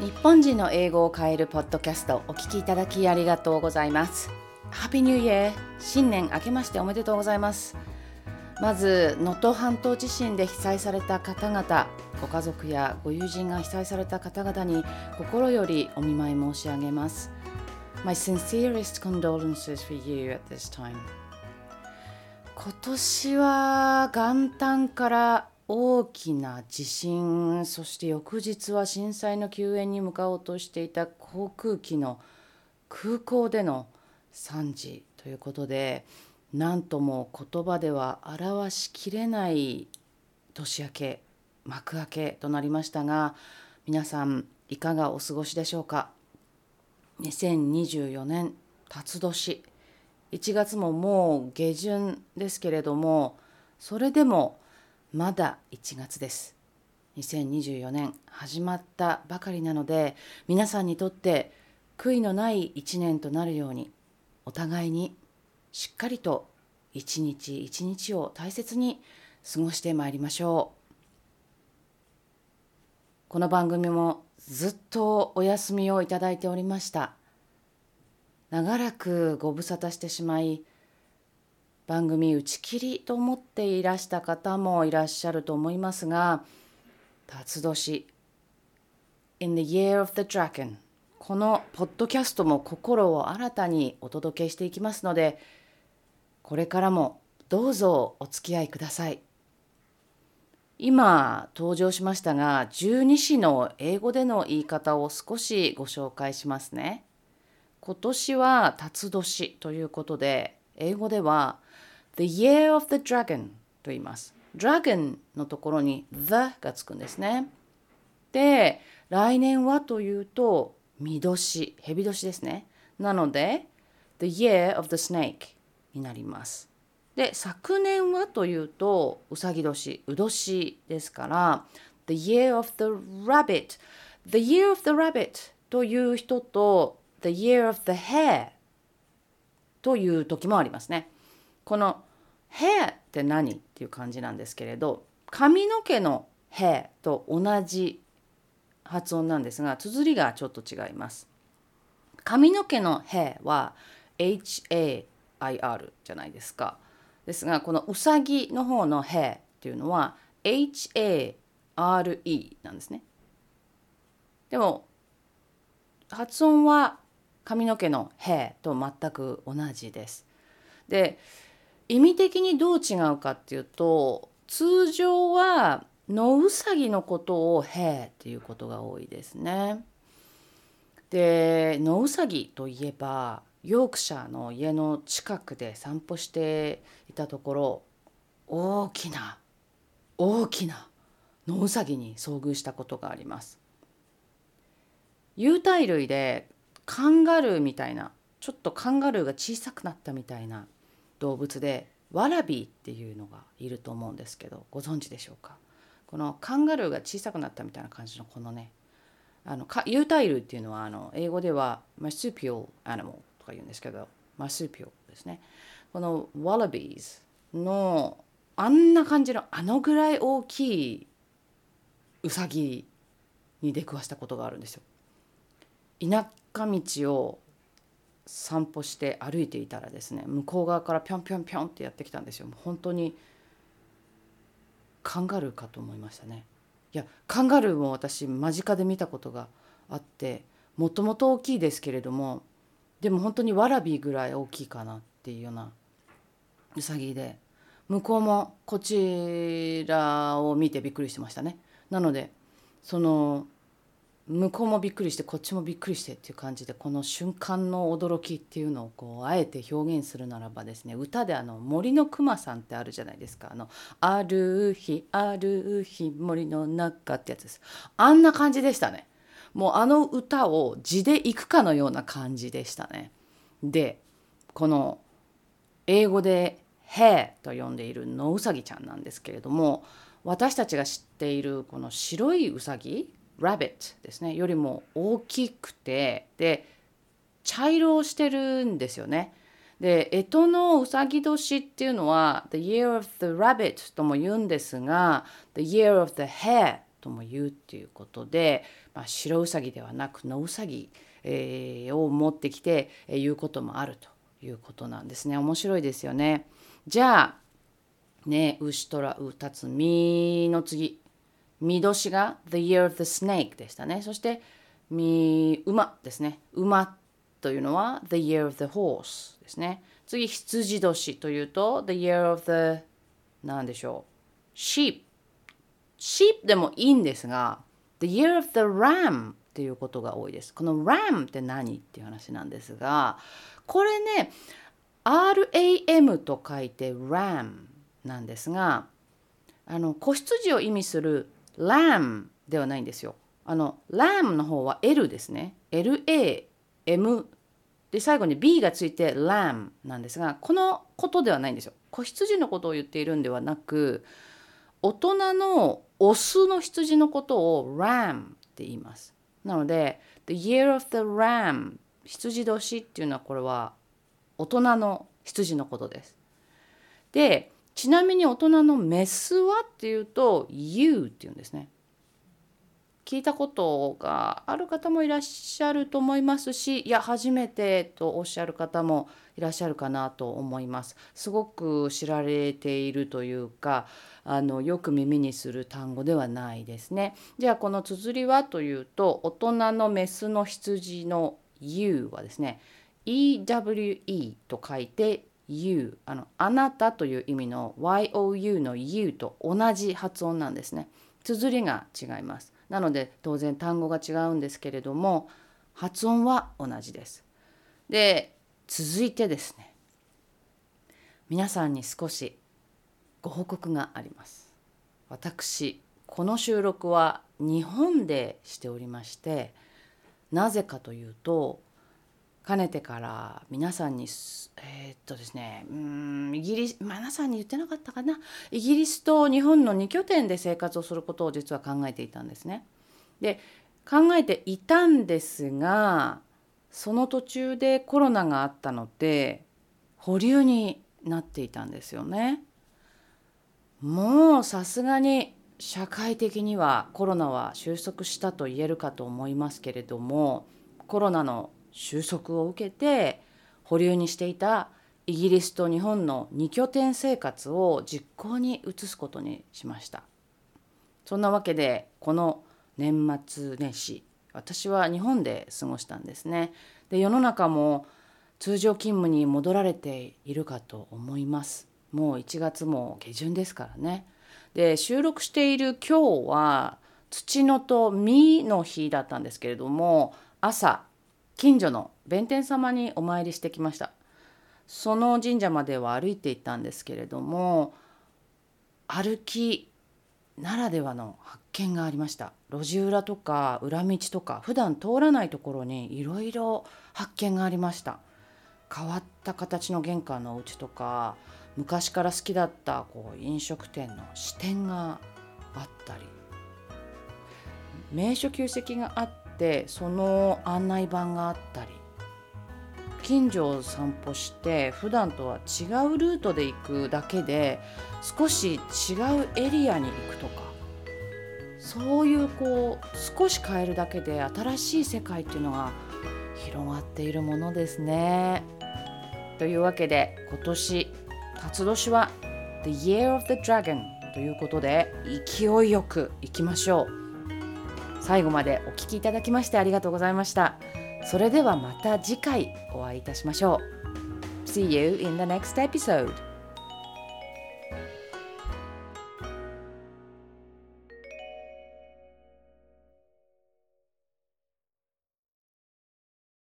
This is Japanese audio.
日本人の英語を変えるポッドキャストお聞きいただきありがとうございます。ハッピーニューイヤー新年明けましておめでとうございます。まず能登半島地震で被災された方々ご家族やご友人が被災された方々に心よりお見舞い申し上げます。My sincerest condolences for you at this time. 今年は元旦から大きな地震そして翌日は震災の救援に向かおうとしていた航空機の空港での惨事ということで何とも言葉では表しきれない年明け幕開けとなりましたが皆さんいかがお過ごしでしょうか？2024年辰年1月ももう下旬ですけれどもそれでもまだ1月です。2024年始まったばかりなので皆さんにとって悔いのない1年となるようにお互いにしっかりと一日一日を大切に過ごしてまいりましょう。この番組もずっとお休みをいただいておりました。長らくご無沙汰してしまい番組打ち切りと思っていらした方もいらっしゃると思いますが辰年。In the Year of the Dragon このポッドキャストも心を新たにお届けしていきますのでこれからもどうぞお付き合いください。今登場しましたが十二支の英語での言い方を少しご紹介しますね。今年は辰年ということで英語では The Year of the Dragon と言います。Dragon のところに The がつくんですね。で、来年はというと、見年、蛇年ですね。なので、The Year of the Snake になります。で、昨年はというと、うさぎ年、う年ですから、The Year of the Rabbit。The Year of the Rabbit という人と、The Year of the Hare という時もありますね。この hair って何っていう感じなんですけれど髪の毛の hair と同じ発音なんですが綴りがちょっと違います。髪の毛の hair は HAIR じゃないですか。ですがこのうさぎの方の hair っていうのは HARE なんですね。でも発音は髪の毛の hair と全く同じです。で意味的にどう違うかっていうと通常は野うさぎのことを「へ」っていうことが多いですね。で野うさぎといえばヨークシャーの家の近くで散歩していたところ大きな大きな野うさぎに遭遇したことがあります。有袋類でカンガルーみたいなちょっとカンガルーが小さくなったみたいな動物でワラビーっていうのがいると思うんですけどご存知でしょうか？このカンガルーが小さくなったみたいな感じのこのねあの有袋類っていうのはあの英語ではマスーピオアニマルとか言うんですけどマスピオですねこのワラビーズのあんな感じのあのぐらい大きいウサギに出くわしたことがあるんですよ。田舎道を散歩して歩いていたらですね向こう側からぴょんぴょんぴょんってやってきたんですよ。もう本当にカンガルーかと思いましたね。いやカンガルーも私間近で見たことがあってもともと大きいですけれどもでも本当にワラビーぐらい大きいかなっていうようなウサギで向こうもこちらを見てびっくりしてましたね。なのでその向こうもびっくりしてこっちもびっくりしてっていう感じでこの瞬間の驚きっていうのをこうあえて表現するならばですね歌であの森のくまさんってあるじゃないですかあの「ある日ある日森の中」ってやつです。あんな感じでしたね。もうあの歌を字でいくかのような感じでしたね。でこの英語で「ヘと呼んでいる野うさぎちゃんなんですけれども私たちが知っているこの白いうさぎ rabbit ですねよりも大きくてで茶色をしてるんですよね。で干支のうさぎ年っていうのは The Year of the Rabbit とも言うんですが The Year of the Hare とも言うっていうことで、まあ、白うさぎではなく野うさぎ、えー、を持ってきてえ言うこともあるということなんですね面白いですよね。じゃあね牛とらうたつみの次み年が The Year of the Snake でしたね。そしてみ馬ですね。馬というのは The Year of the Horse ですね。次羊年というと The Year of the 何でしょう。Sheep Sheep でもいいんですが The Year of the Ram っていうことが多いです。この Ram って何っていう話なんですがこれね RAM と書いて RAM なんですがあの子羊を意味する lamb ではないんですよ。あの lamb の方は L ですね。LAM で最後に B がついて lamb なんですがこのことではないんですよ。子羊のことを言っているんではなく大人のオスの羊のことを ram って言います。なので The year of the ram 羊年っていうのはこれは大人の羊のことです。でちなみに大人のメスはっていうと You っていうんですね。聞いたことがある方もいらっしゃると思いますしいや初めてとおっしゃる方もいらっしゃるかなと思います。すごく知られているというかあのよく耳にする単語ではないですね。じゃあこの綴りはというと大人のメスの羊の U はですね EWE と書いて you あのあなたという意味の YOU の you と同じ発音なんですね。綴りが違います。なので当然単語が違うんですけれども発音は同じです。で続いてですね。皆さんに少しご報告があります。私この収録は日本でしておりましてなぜかというとかねてから皆さんにえー、っとですねうんイギリス皆さんに言ってなかったかなイギリスと日本の2拠点で生活をすることを実は考えていたんですね。で考えていたんですがその途中でコロナがあったので保留になっていたんですよね。もうさすがに社会的にはコロナは収束したと言えるかと思いますけれどもコロナの収束を受けて保留にしていたイギリスと日本の2拠点生活を実行に移すことにしました。そんなわけでこの年末年始私は日本で過ごしたんですね。で世の中も通常勤務に戻られているかと思います。もう1月も下旬ですからね。で収録している今日は土のと実の日だったんですけれども朝近所の弁天様にお参りしてきました。その神社までは歩いていったんですけれども歩きならではの発見がありました。路地裏とか裏道とか普段通らないところにいろいろ発見がありました。変わった形の玄関のお家とか昔から好きだったこう飲食店の支店があったり名所旧跡があっってその案内板があったり近所を散歩して普段とは違うルートで行くだけで少し違うエリアに行くとかそういうこう少し変えるだけで新しい世界っていうのが広がっているものですね。というわけで今年辰年は The Year of the Dragon ということで勢いよくいきましょう。最後までお聴きいただきましてありがとうございました。それではまた次回お会いいたしましょう。See you in the next episode.